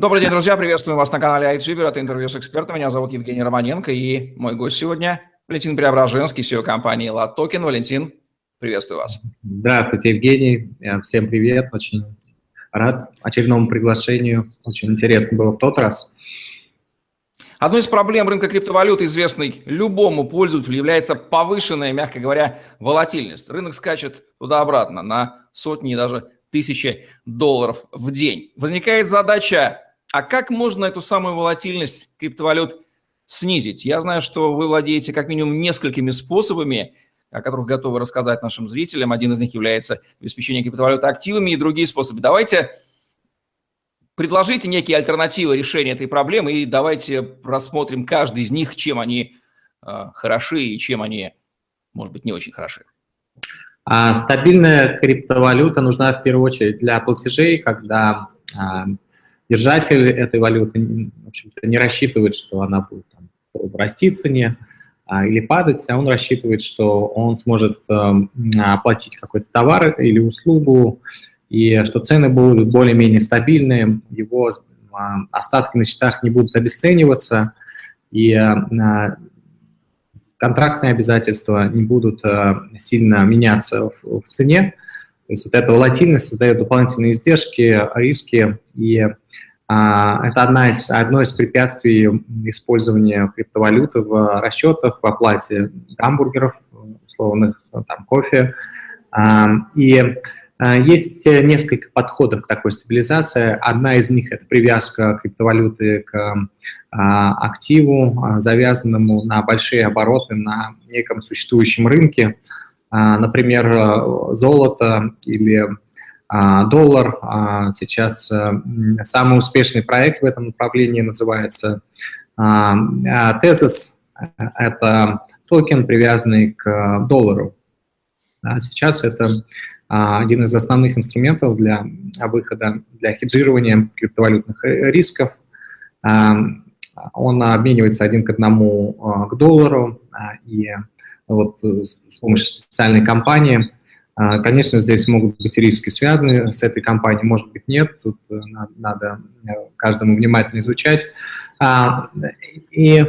Добрый день, друзья. Приветствую вас на канале iJiver. Это интервью с экспертом. Меня зовут Евгений Романенко. И мой гость сегодня Валентин Преображенский, CEO компании LatToken. Валентин, приветствую вас. Здравствуйте, Евгений. Всем привет. Очень рад очередному приглашению. Очень интересно было в тот раз. Одной из проблем рынка криптовалют, известной любому пользователю, является повышенная, мягко говоря, волатильность. Рынок скачет туда-обратно на сотни и даже тысячи долларов в день. Возникает задача а как можно эту самую волатильность криптовалют снизить? Я знаю, что вы владеете как минимум несколькими способами, о которых готовы рассказать нашим зрителям. Один из них является обеспечение криптовалюты активами и другие способы. Давайте предложите некие альтернативы решения этой проблемы и давайте рассмотрим каждый из них, чем они э, хороши и чем они, может быть, не очень хороши. А стабильная криптовалюта нужна в первую очередь для платежей, когда а, держатель этой валюты в общем-то, не рассчитывает, что она будет там, расти цене а, или падать, а он рассчитывает, что он сможет а, оплатить какой-то товар или услугу, и что цены будут более-менее стабильные, его а, остатки на счетах не будут обесцениваться, и а, контрактные обязательства не будут а, сильно меняться в, в цене. То есть вот эта волатильность создает дополнительные издержки, риски, и это одна из, одно из препятствий использования криптовалюты в расчетах, в оплате гамбургеров, условных, там, кофе. А, и а, есть несколько подходов к такой стабилизации. Одна из них – это привязка криптовалюты к активу, завязанному на большие обороты на неком существующем рынке. Например, золото или а, доллар. А, сейчас э, самый успешный проект в этом направлении называется а, Tezos. Это токен, привязанный к доллару. Сейчас это один из основных инструментов для выхода, для хеджирования криптовалютных э, рисков. Он обменивается один к одному к доллару, и вот с помощью специальной компании а, конечно, здесь могут быть риски связаны с этой компанией, может быть, нет, тут э, надо э, каждому внимательно изучать. А, и,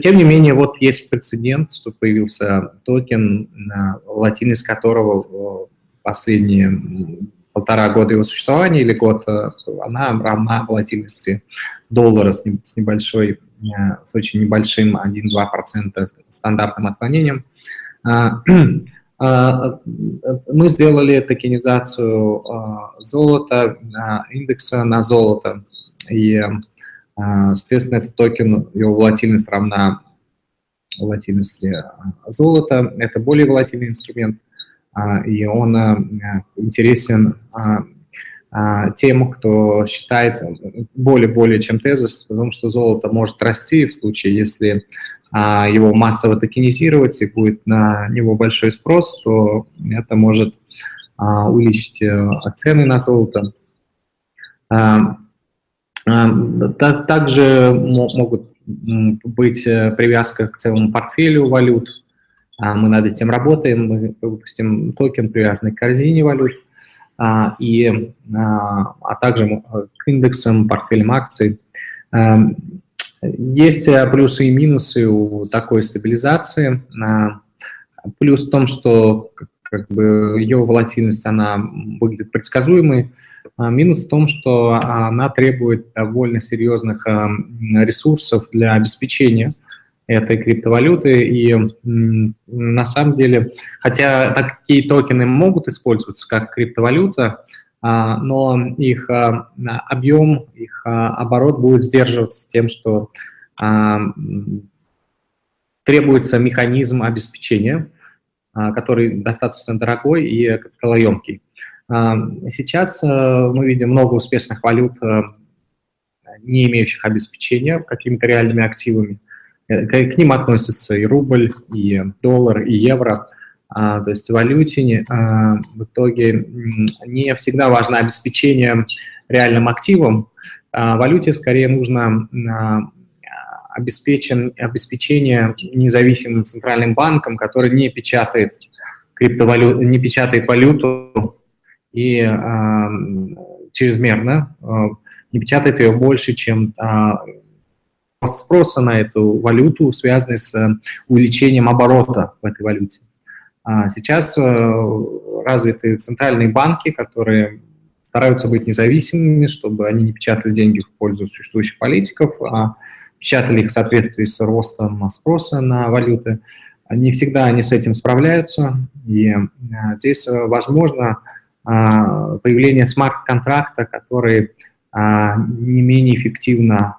тем не менее, вот есть прецедент, что появился токен, латинность которого последние полтора года его существования или год, э, она равна волатильности доллара с небольшой, с очень небольшим 1-2% стандартным отклонением. А, А, мы сделали токенизацию а, золота, индекса на золото. И, а, соответственно, этот токен, его волатильность равна волатильности золота. Это более волатильный инструмент, и он интересен тем, кто считает более-более чем тезис, потому что золото может расти в случае, если а, его массово токенизировать и будет на него большой спрос, то это может а, увеличить э, цены на золото. А, также могут быть э, привязка к целому портфелю валют. Мы над этим работаем. Мы выпустим токен, привязанный к корзине валют, и, а также к индексам, портфелям акций. Есть плюсы и минусы у такой стабилизации. Плюс в том, что как бы ее волатильность, она выглядит предсказуемой. А минус в том, что она требует довольно серьезных э, ресурсов для обеспечения этой криптовалюты. И на самом деле, хотя такие токены могут использоваться как криптовалюта, а, но их а, объем, их а, оборот будет сдерживаться тем, что требуется механизм обеспечения, который достаточно дорогой и капиталоемкий. Сейчас мы видим много успешных валют, не имеющих обеспечения какими-то реальными активами. Э, к ним относятся и рубль, и доллар, и евро – а, то есть в валюте а, в итоге не всегда важно обеспечение реальным активом. А, в валюте скорее нужно обеспечен, обеспечение независимым центральным банком, который не печатает криптовалюту, не печатает валюту и чрезмерно, не печатает ее больше, чем спроса на эту валюту, связанный с увеличением оборота в этой валюте. А сейчас развиты центральные банки, которые стараются быть независимыми, чтобы они не печатали деньги в пользу существующих политиков, а печатали их в соответствии с ростом спроса на валюты. Не всегда они с этим справляются, и а, здесь э, возможно появление смарт-контракта, который не менее эффективно,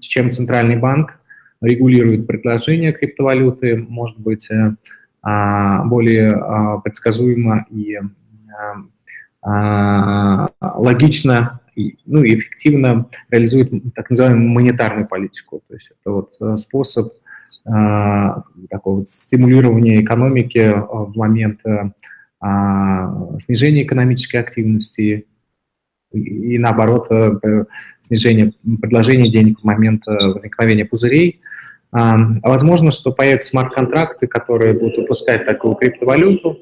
чем центральный банк, регулирует предложение криптовалюты, может быть э, более предсказуемо и а, логично ну, и эффективно реализует так называемую монетарную политику. То есть это вот э, способ а, такого вот стимулирования экономики э, в момент э, а, снижения экономической активности и, наоборот, снижения предложения денег в момент возникновения пузырей. Возможно, что появятся смарт-контракты, которые будут выпускать такую криптовалюту,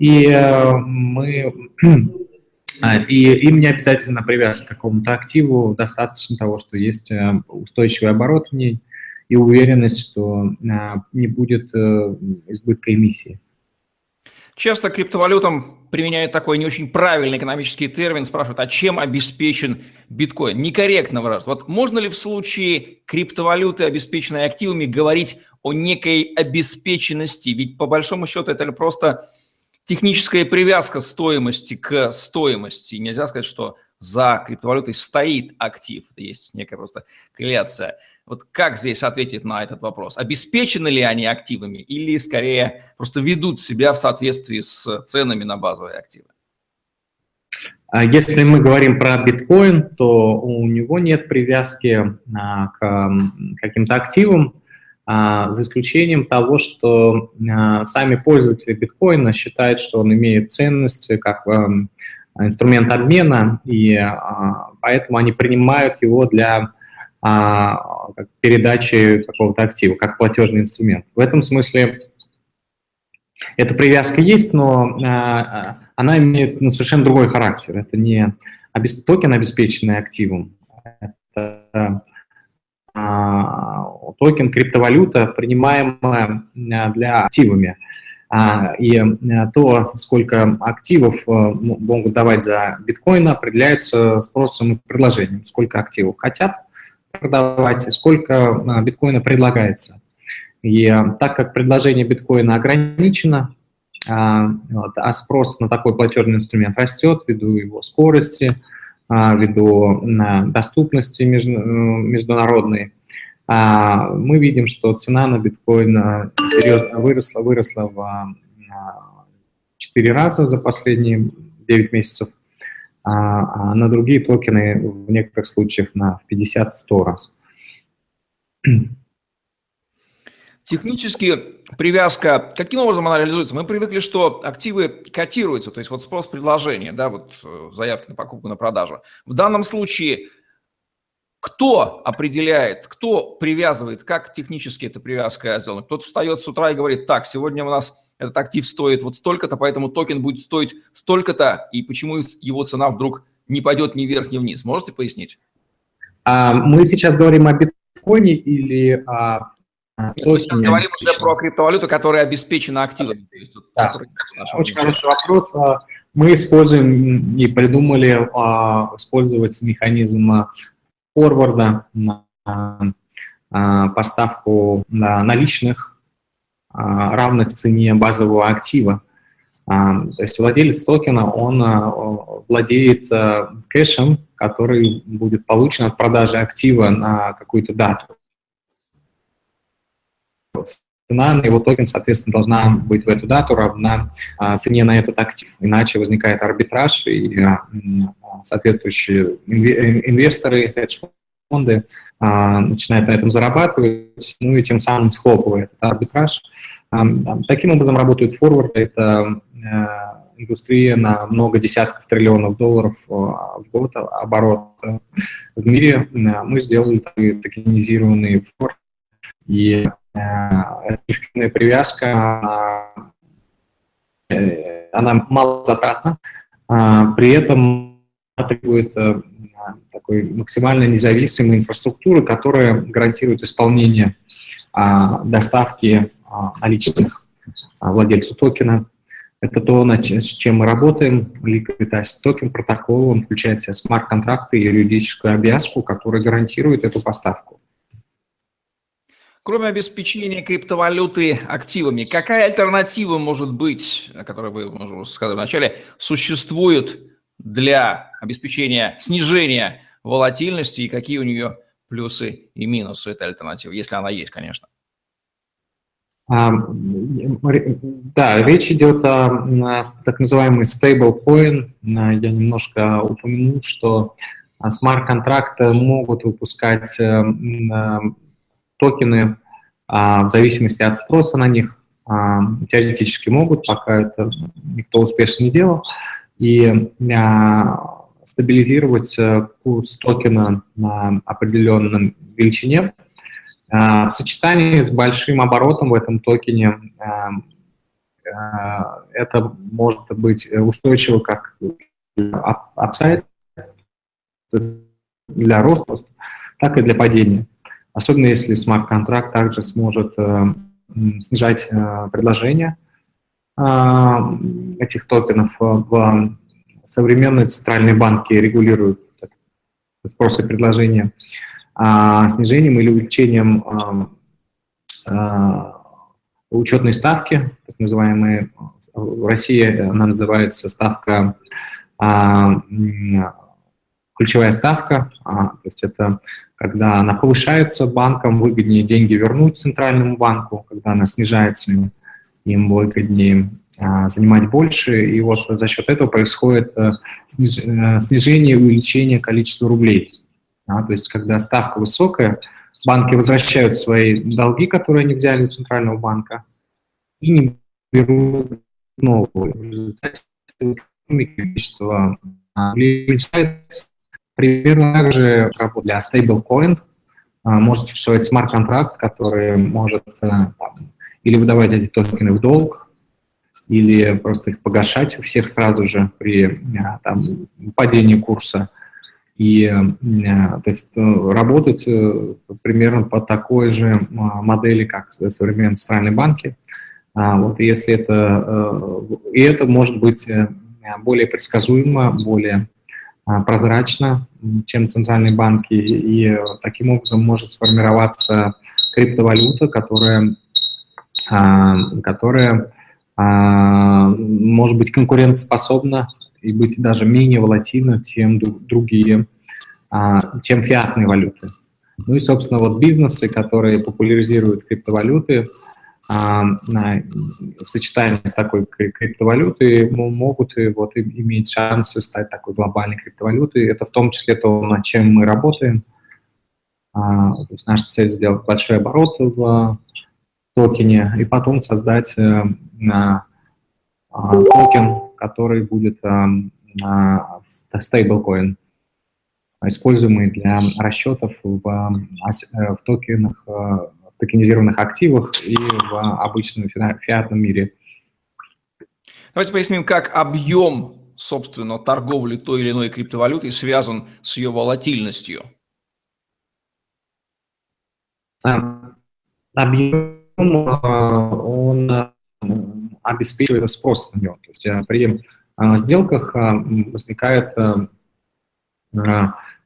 и э, мы а, и им не обязательно привязка к какому-то активу, достаточно того, что есть э, устойчивый оборот в ней и уверенность, что э, не будет избытка эмиссии. Часто криптовалютам применяют такой не очень правильный экономический термин, спрашивают, а чем обеспечен биткоин? Некорректно выражаться. Вот можно ли в случае криптовалюты, обеспеченной активами, говорить о некой обеспеченности? Ведь по большому счету это просто техническая привязка стоимости к стоимости. Нельзя сказать, что за криптовалютой стоит актив. Это есть некая просто корреляция. Вот как здесь ответить на этот вопрос? Обеспечены ли они активами или скорее просто ведут себя в соответствии с ценами на базовые активы? А если мы говорим про биткоин, то у него нет привязки а, к каким-то активам, а, за исключением того, что сами пользователи биткоина считают, что он имеет ценность как эм, инструмент обмена, и поэтому они принимают его для передачи какого-то актива, как платежный инструмент. В этом смысле эта привязка есть, но она имеет ну, совершенно другой характер. Это не токен, обеспеченный активом. Это а, токен криптовалюта, принимаемая а, для активами. А, и то, сколько активов могут давать за биткоин, определяется спросом и предложением. Сколько активов хотят продавать сколько биткоина предлагается. И так как предложение биткоина ограничено, а спрос на такой платежный инструмент растет ввиду его скорости, а, ввиду доступности международной, а, мы видим, что цена на биткоин серьезно выросла, выросла в 4 раза за последние 9 месяцев, а на другие токены в некоторых случаях на 50-100 раз. Технически привязка, каким образом она реализуется? Мы привыкли, что активы котируются, то есть вот спрос предложения, да, вот э, заявки на покупку, на продажу. В данном случае кто определяет, кто привязывает, как технически эта привязка сделана? Кто-то встает с утра и говорит, так, сегодня у нас этот актив стоит вот столько-то, поэтому токен будет стоить столько-то, и почему его цена вдруг не пойдет ни вверх, ни вниз? Можете пояснить? А, мы сейчас говорим о биткоине или о а, мы говорим уже про криптовалюту, которая обеспечена активами. Да. Который, Очень хороший вопрос. А, мы используем и придумали а, использовать механизм форварда на поставку наличных, равных цене базового актива. То есть владелец токена, он владеет кэшем, который будет получен от продажи актива на какую-то дату цена на его токен, соответственно, должна быть в эту дату равна а, цене на этот актив. Иначе возникает арбитраж, и а, соответствующие инвесторы, хедж-фонды а, начинают на этом зарабатывать, ну и тем самым схлопывает этот арбитраж. Таким образом работают форварды. Это индустрия на много десятков триллионов долларов в год оборот в мире. Мы сделали токенизированный форвард, и эффективная привязка, э, она мало затратна, При этом требует такой максимально независимой инфраструктуры, которая гарантирует исполнение доставки наличных владельцу токена. Это то, с чем мы работаем. Asset Token протокол, он включает в себя смарт-контракты и юридическую обвязку, которая гарантирует эту поставку. Кроме обеспечения криптовалюты активами, какая альтернатива может быть, о которой вы, можно сказать вначале, существует для обеспечения снижения волатильности и какие у нее плюсы и минусы этой альтернативы, если она есть, конечно? А, да, речь идет о так называемый stablecoin. Я немножко упомянул, что смарт-контракты могут выпускать э, токены а, в зависимости от спроса на них. А, теоретически могут, пока это никто успешно не делал. И стабилизировать э, курс токена на определенном величине – а, в сочетании с большим оборотом в этом токене а, а, это может быть устойчиво как upside для роста, так и для падения. Особенно если смарт-контракт также сможет э, снижать э, предложение этих токенов. В современные центральные банки регулируют спрос и предложение а, снижением или увеличением а, а, учетной ставки, так называемые, в России она называется ставка, ключевая ставка, то есть это когда она повышается банкам, выгоднее деньги вернуть центральному банку, когда она снижается, им выгоднее занимать больше, и вот за счет этого происходит э, э, снижение и увеличение количества рублей. Да, то есть, когда ставка высокая, банки возвращают свои долги, которые они взяли у центрального банка, и не берут новые. В результате количество уменьшается. Примерно так же для stablecoin а, может существовать смарт-контракт, который может э, или выдавать эти токены в долг, или просто их погашать у всех сразу же при э, там, падении курса – и э, то есть, э, работать примерно по такой же модели, как современные центральные банки. А, вот если это, и это может быть более предсказуемо, более прозрачно, чем центральные банки, и таким образом может сформироваться криптовалюта, которая, которая может быть конкурентоспособна и быть даже менее волатильна, чем другие, а, чем фиатные валюты. Ну и, собственно, вот бизнесы, которые популяризируют криптовалюты, а, в сочетании с такой криптовалютой могут вот иметь шансы стать такой глобальной криптовалютой. Это в том числе то, над чем мы работаем. А, то есть наша цель сделать большой оборот в токене и потом создать э, токен, который будет стейблкоин, используемый для расчетов в, э, в токенах, э, в токенизированных активах и в обычном фиатном мире. Давайте поясним, как объем, собственно, торговли той или иной криптовалютой связан с ее волатильностью. Объем, он обеспечивает спрос на него. То есть э, при э, сделках э, возникает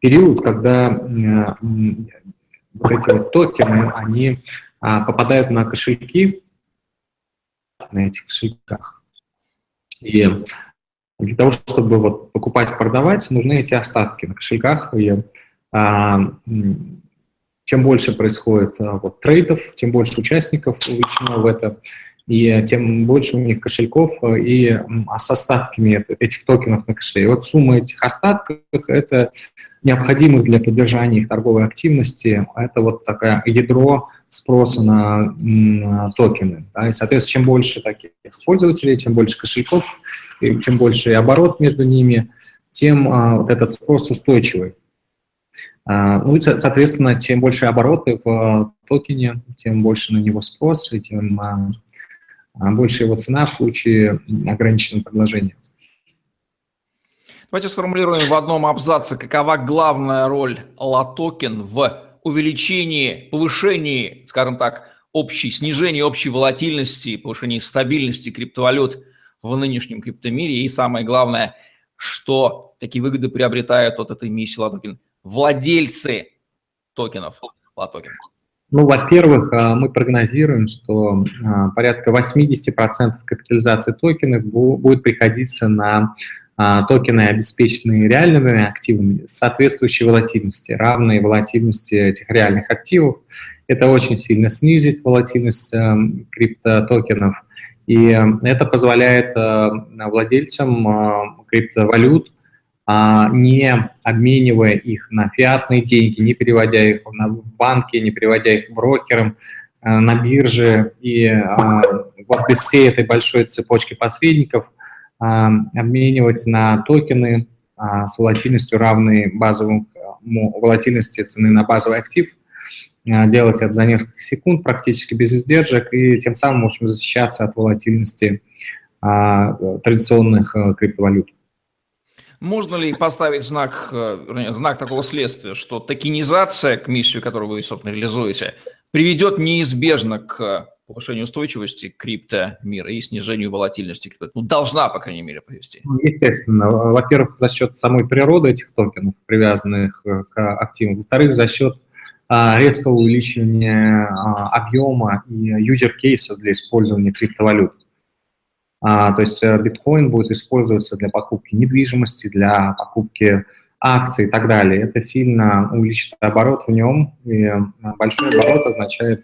период, когда вот эти вот токены, они попадают на кошельки, на этих кошельках. И для того, чтобы вот покупать, продавать, нужны эти остатки на кошельках. И а, чем больше происходит а, вот, трейдов, тем больше участников увлечено в это, и тем больше у них кошельков э, и а с остатками этих токенов на кошеле. И вот сумма этих остатков – это необходимых для поддержания их торговой активности, это вот такое ядро спроса на, на токены. Да? И, соответственно, чем больше таких пользователей, чем больше кошельков, и чем больше оборот между ними, тем а, вот этот спрос устойчивый. А, ну и, соответственно, чем больше обороты в токене, тем больше на него спрос, и тем а, а больше его цена в случае ограниченного предложения. Давайте сформулируем в одном абзаце, какова главная роль LATOKEN в увеличении, повышении, скажем так, общей, снижении общей волатильности, повышении стабильности криптовалют в нынешнем криптомире. И самое главное, что такие выгоды приобретают от этой миссии LATOKEN владельцы токенов LATOKEN. Ну, во-первых, а, мы прогнозируем, что а, порядка 80% капитализации токенов будет приходиться на а, токены, обеспеченные реальными активами соответствующей волатильности, равной волатильности этих реальных активов. Это очень сильно снизит волатильность криптотокенов, и это позволяет владельцам криптовалют не обменивая их на фиатные деньги, не переводя их на банки, не переводя их брокерам, а, на бирже. И а, вот без всей этой большой цепочки посредников обменивать на токены с волатильностью равной базовому волатильности цены на базовый актив, делать это за несколько секунд практически без издержек и тем самым, в общем, защищаться от волатильности традиционных криптовалют. Можно ли поставить знак, э, знак такого следствия, что токенизация, к миссию, которую вы, собственно, реализуете, приведет неизбежно к повышению устойчивости криптомира и снижению волатильности крипто? Ну, должна, по крайней мере, привести. Ну, естественно. Во-первых, за счет самой природы этих токенов, привязанных э, к активам. Во-вторых, за счет а, резкого увеличения а, объема и юзер-кейса для использования криптовалют. А, то есть э, биткоин будет использоваться для покупки недвижимости, для покупки акций и так далее. Это сильно увеличит оборот в нем, и э, большой оборот означает,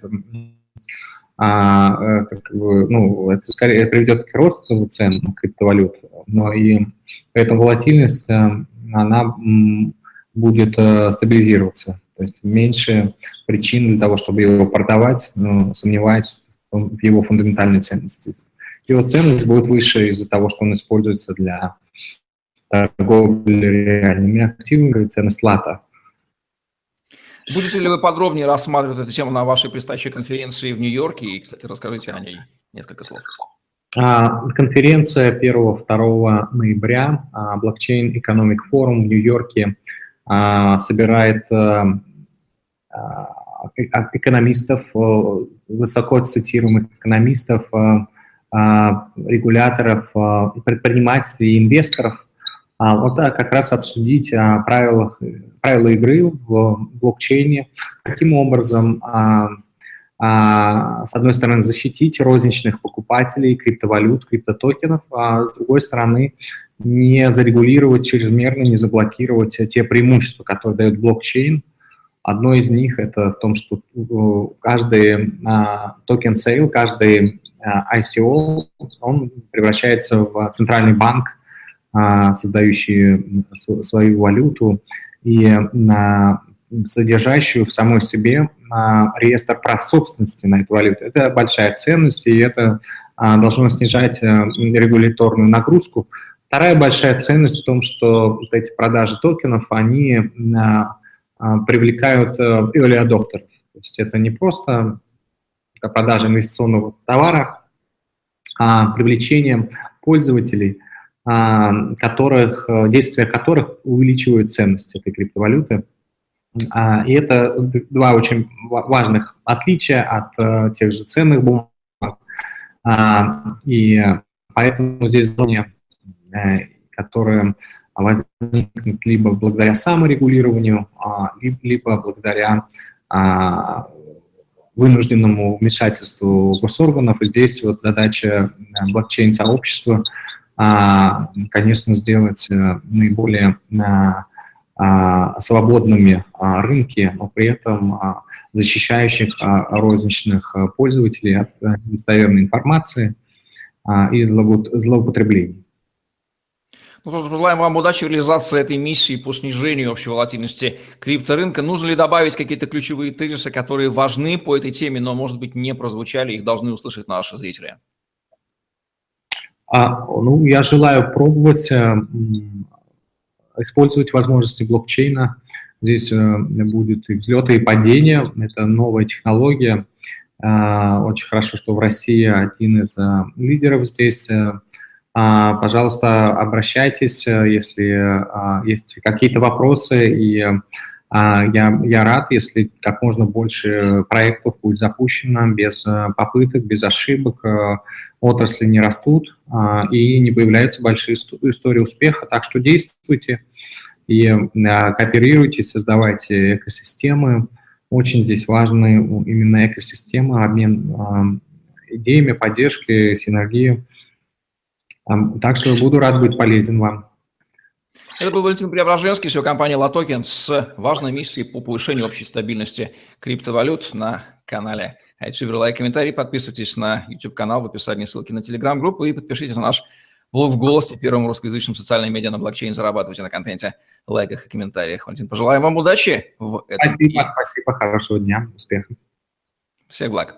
а, э, как бы, ну, это скорее приведет к росту цен на криптовалют, но и поэтому волатильность, она будет стабилизироваться. То есть меньше причин для того, чтобы его продавать, сомневаясь в его фундаментальной ценности его ценность будет выше из-за того, что он используется для торговли реальными активами, ценность лата. Будете ли вы подробнее рассматривать эту тему на вашей предстоящей конференции в Нью-Йорке? И, кстати, расскажите о ней несколько слов. А, конференция 1-2 ноября, блокчейн Economic Forum в Нью-Йорке собирает экономистов, высоко цитируемых экономистов, а, регуляторов, а, предпринимателей инвесторов, а, вот как раз обсудить о правилах, правила игры в блокчейне, каким образом, с одной стороны, защитить розничных покупателей криптовалют, криптотокенов, а с другой стороны, не зарегулировать чрезмерно, не заблокировать те преимущества, которые дает блокчейн. Одно из них это в том, что э, каждый token sale, каждый ICO, он превращается в центральный банк, э, создающий свою валюту и содержащую в самой себе э, реестр прав собственности на эту валюту. Это большая ценность, и это должно снижать регуляторную нагрузку. Вторая большая ценность в том, что вот эти продажи токенов, они привлекают early adopters. То есть это не просто продажи инвестиционного товара, а привлечение пользователей, а, которых, действия которых увеличивают ценность этой криптовалюты. А, и это два очень важных отличия от э, тех же ценных бумаг. И поэтому здесь зоне, э, которые возникнут либо благодаря саморегулированию, либо благодаря вынужденному вмешательству госорганов. И здесь вот задача э, блокчейн-сообщества, а, конечно, сделать э, наиболее а, а, свободными рынки, но при этом защищающих розничных пользователей от э, недостоверной информации и злоупотреблений. Ну, тоже желаем вам удачи в реализации этой миссии по снижению общей волатильности крипторынка. Нужно ли добавить какие-то ключевые тезисы, которые важны по этой теме, но, может быть, не прозвучали, их должны услышать наши зрители? А, ну, я желаю пробовать э, использовать возможности блокчейна. Здесь э, будет и взлеты, и падения. Это новая технология. Э, очень хорошо, что в России один из э, лидеров здесь. Э, Пожалуйста, обращайтесь, если есть какие-то вопросы, и я, я рад, если как можно больше проектов будет запущено без попыток, без ошибок, отрасли не растут и не появляются большие истории успеха, так что действуйте и кооперируйте, создавайте экосистемы, очень здесь важны именно экосистема, обмен идеями, поддержки, синергии. Так что буду рад быть полезен вам. Это был Валентин Преображенский, CEO компании LATOKEN с важной миссией по повышению общей стабильности криптовалют на канале iTuber. Лайк, комментарий, подписывайтесь на YouTube-канал в описании ссылки на Telegram-группу и подпишитесь на наш блог в голосе, первым русскоязычным социальным медиа на блокчейн. Зарабатывайте на контенте, лайках и комментариях. Валентин, пожелаем вам удачи в этом. Спасибо, спасибо, хорошего дня, успехов. Всех благ.